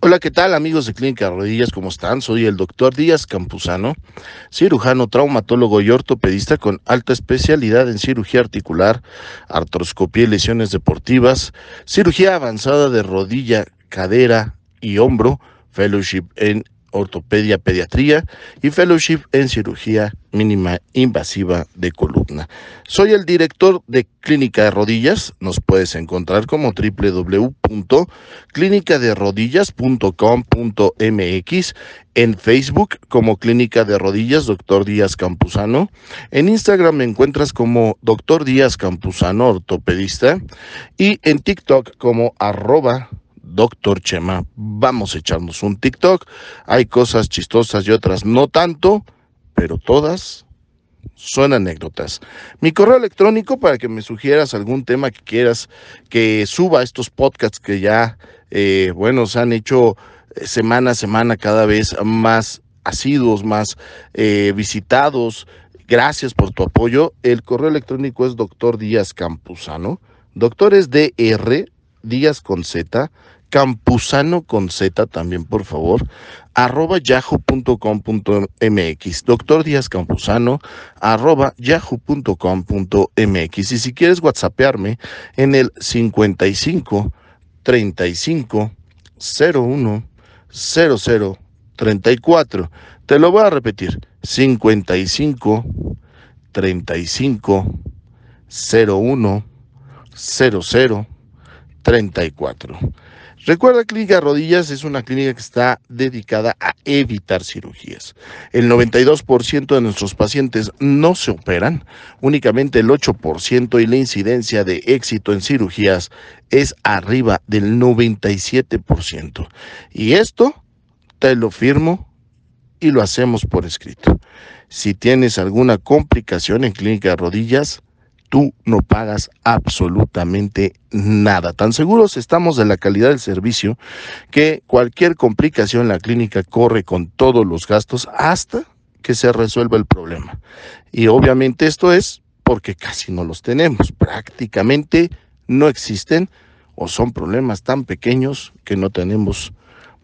Hola, ¿qué tal amigos de Clínica Rodillas? ¿Cómo están? Soy el doctor Díaz Campuzano, cirujano, traumatólogo y ortopedista con alta especialidad en cirugía articular, artroscopía y lesiones deportivas, cirugía avanzada de rodilla, cadera y hombro, fellowship en ortopedia pediatría y fellowship en cirugía mínima invasiva de columna. Soy el director de Clínica de Rodillas. Nos puedes encontrar como www.clinicaderodillas.com.mx en Facebook como Clínica de Rodillas Doctor Díaz Campuzano. En Instagram me encuentras como Doctor Díaz Campuzano ortopedista y en TikTok como arroba Doctor Chema. Vamos a echarnos un TikTok. Hay cosas chistosas y otras no tanto, pero todas son anécdotas. Mi correo electrónico para que me sugieras algún tema que quieras que suba estos podcasts que ya, eh, bueno, se han hecho eh, semana a semana cada vez más asiduos, más eh, visitados. Gracias por tu apoyo. El correo electrónico es doctor Díaz Campuzano. Doctores DR Díaz con Z campusano con Z también, por favor, arroba yahoo.com.mx. Doctor Díaz Campuzano, arroba yahoo.com.mx. Y si quieres whatsappearme en el 55 35 01 00 34. Te lo voy a repetir. 55 35 01 00 34. Recuerda, Clínica Rodillas es una clínica que está dedicada a evitar cirugías. El 92% de nuestros pacientes no se operan, únicamente el 8% y la incidencia de éxito en cirugías es arriba del 97%. Y esto te lo firmo y lo hacemos por escrito. Si tienes alguna complicación en Clínica Rodillas, tú no pagas absolutamente nada. Tan seguros estamos de la calidad del servicio que cualquier complicación en la clínica corre con todos los gastos hasta que se resuelva el problema. Y obviamente esto es porque casi no los tenemos, prácticamente no existen o son problemas tan pequeños que no tenemos,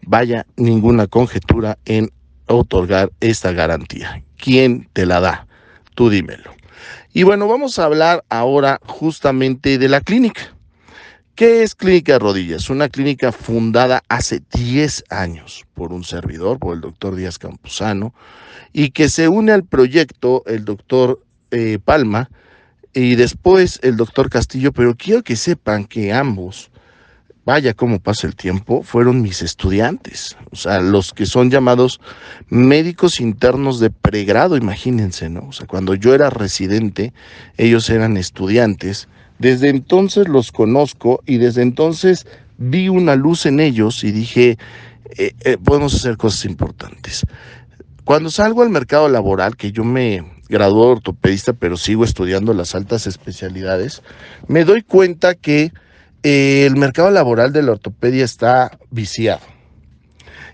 vaya, ninguna conjetura en otorgar esta garantía. ¿Quién te la da? Tú dímelo. Y bueno, vamos a hablar ahora justamente de la clínica. ¿Qué es Clínica Rodillas? Una clínica fundada hace 10 años por un servidor, por el doctor Díaz Campuzano, y que se une al proyecto el doctor eh, Palma y después el doctor Castillo, pero quiero que sepan que ambos vaya cómo pasa el tiempo, fueron mis estudiantes, o sea, los que son llamados médicos internos de pregrado, imagínense, ¿no? O sea, cuando yo era residente, ellos eran estudiantes. Desde entonces los conozco y desde entonces vi una luz en ellos y dije, eh, eh, podemos hacer cosas importantes. Cuando salgo al mercado laboral, que yo me gradué ortopedista, pero sigo estudiando las altas especialidades, me doy cuenta que el mercado laboral de la ortopedia está viciado.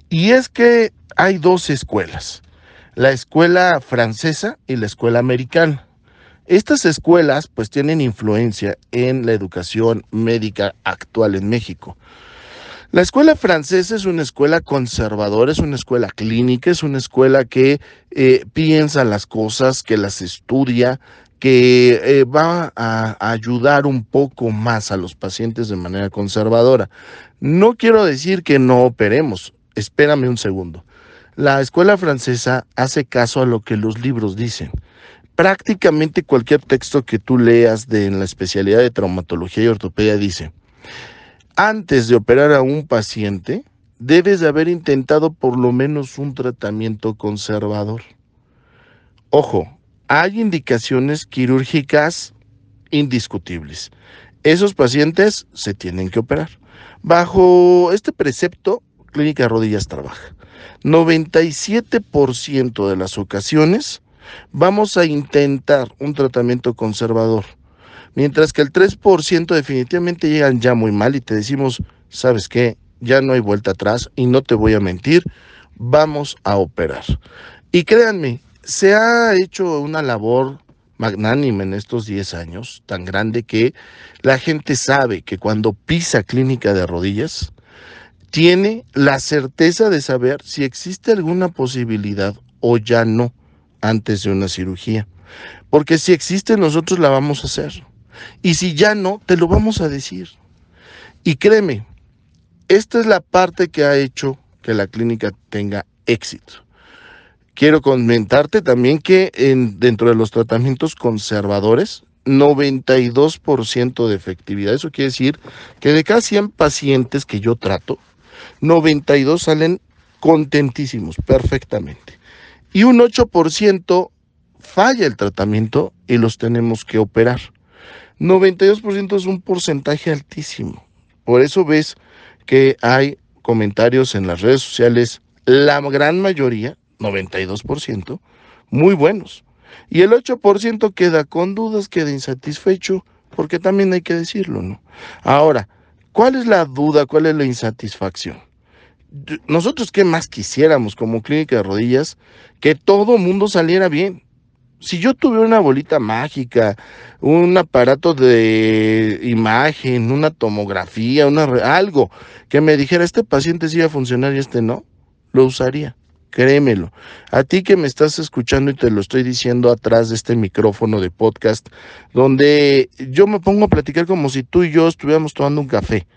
Y es que hay dos escuelas, la escuela francesa y la escuela americana. Estas escuelas pues tienen influencia en la educación médica actual en México. La escuela francesa es una escuela conservadora, es una escuela clínica, es una escuela que eh, piensa las cosas, que las estudia, que eh, va a, ayudar un poco más a los pacientes de manera conservadora. No quiero decir que no operemos, espérame un segundo. La escuela francesa hace caso a lo que los libros dicen. Prácticamente cualquier texto que tú leas de en la especialidad de traumatología y ortopedia dice, antes de operar a un paciente, debes de haber intentado por lo menos un tratamiento conservador. Ojo, hay indicaciones quirúrgicas indiscutibles. Esos pacientes se tienen que operar. Bajo este precepto, Clínica Rodillas trabaja. 97% de las ocasiones vamos a intentar un tratamiento conservador, mientras que el 3% definitivamente llegan ya muy mal y te decimos, ¿sabes qué? Ya no hay vuelta atrás y no te voy a mentir, vamos a operar. Y créanme, se ha hecho una labor magnánima en estos 10 años, tan grande que la gente sabe que cuando pisa clínica de rodillas, tiene la certeza de saber si existe alguna posibilidad o ya no antes de una cirugía. Porque si existe, nosotros la vamos a hacer. Y si ya no, te lo vamos a decir. Y créeme, esta es la parte que ha hecho que la clínica tenga éxito. Quiero comentarte también que en, dentro de los tratamientos conservadores, 92% de efectividad. Eso quiere decir que de cada 100 pacientes que yo trato, 92 salen contentísimos, perfectamente. Y un 8% falla el tratamiento y los tenemos que operar. 92% es un porcentaje altísimo. Por eso ves que hay comentarios en las redes sociales, la gran mayoría, 92%, muy buenos. Y el 8% queda con dudas, queda insatisfecho, porque también hay que decirlo, ¿no? Ahora, ¿cuál es la duda? ¿Cuál es la insatisfacción? Nosotros, ¿qué más quisiéramos como clínica de rodillas? Que todo mundo saliera bien. Si yo tuviera una bolita mágica, un aparato de imagen, una tomografía, una, algo que me dijera, este paciente sí va a funcionar y este no, lo usaría créemelo. A ti que me estás escuchando y te lo estoy diciendo atrás de este micrófono de podcast, donde yo me pongo a platicar como si tú y yo estuviéramos tomando un café.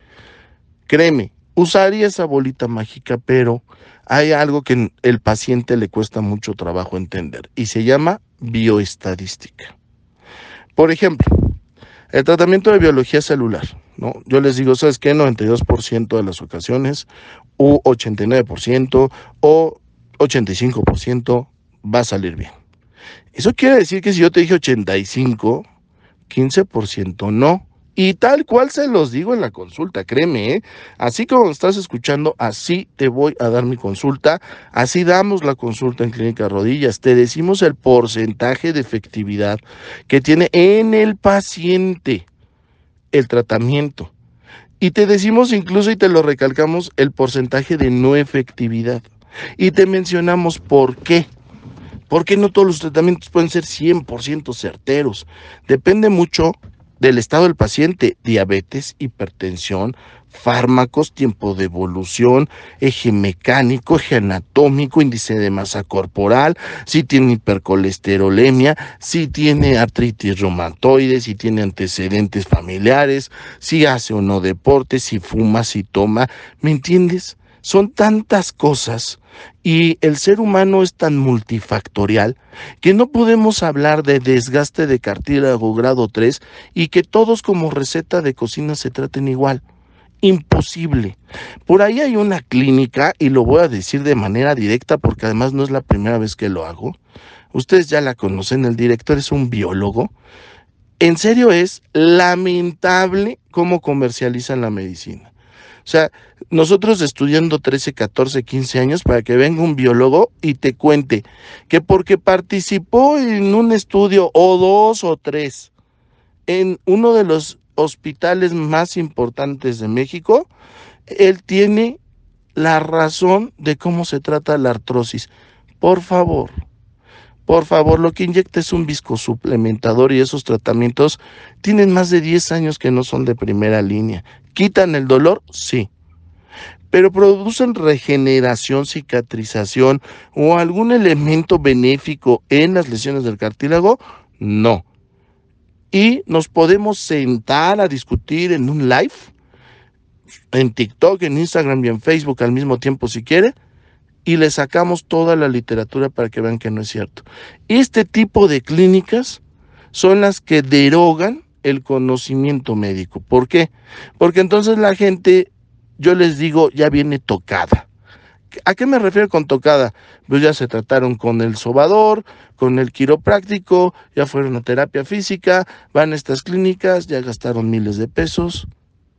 Créeme, usaría esa bolita mágica, pero hay algo que el paciente le cuesta mucho trabajo entender y se llama bioestadística. Por ejemplo, el tratamiento de biología celular, ¿no? Yo les digo, ¿sabes qué? 92% de las ocasiones, u 89%, o 85% va a salir bien. Eso quiere decir que si yo te dije 85, 15% no. Y tal cual se los digo en la consulta, créeme, ¿eh? así como estás escuchando, así te voy a dar mi consulta, así damos la consulta en Clínica Rodillas, te decimos el porcentaje de efectividad que tiene en el paciente el tratamiento. Y te decimos incluso y te lo recalcamos el porcentaje de no efectividad. Y te mencionamos por qué. Porque no todos los tratamientos pueden ser 100% certeros. Depende mucho del estado del paciente, diabetes, hipertensión, fármacos, tiempo de evolución, eje mecánico, eje anatómico, índice de masa corporal, si tiene hipercolesterolemia, si tiene artritis reumatoide, si tiene antecedentes familiares, si hace o no deporte, si fuma, si toma, ¿me entiendes? Son tantas cosas y el ser humano es tan multifactorial que no podemos hablar de desgaste de cartílago grado 3 y que todos como receta de cocina se traten igual. Imposible. Por ahí hay una clínica, y lo voy a decir de manera directa porque además no es la primera vez que lo hago. Ustedes ya la conocen, el director es un biólogo. En serio es lamentable cómo comercializan la medicina. O sea, nosotros estudiando 13, 14, 15 años para que venga un biólogo y te cuente que porque participó en un estudio o dos o tres en uno de los hospitales más importantes de México, él tiene la razón de cómo se trata la artrosis. Por favor, por favor, lo que inyecta es un viscosuplementador y esos tratamientos tienen más de 10 años que no son de primera línea. ¿Quitan el dolor? Sí. Pero producen regeneración, cicatrización o algún elemento benéfico en las lesiones del cartílago? No. Y nos podemos sentar a discutir en un live, en TikTok, en Instagram y en Facebook al mismo tiempo si quiere, y le sacamos toda la literatura para que vean que no es cierto. Este tipo de clínicas son las que derogan el conocimiento médico. ¿Por qué? Porque entonces la gente, yo les digo, ya viene tocada. ¿A qué me refiero con tocada? Pues ya se trataron con el sobador, con el quiropráctico, ya fueron a terapia física, van a estas clínicas, ya gastaron miles de pesos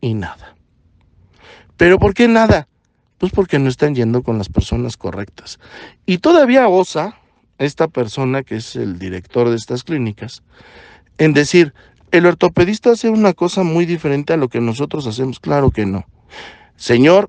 y nada. ¿Pero por qué nada? Pues porque no están yendo con las personas correctas. Y todavía osa esta persona que es el director de estas clínicas en decir, el ortopedista hace una cosa muy diferente a lo que nosotros hacemos. Claro que no. Señor.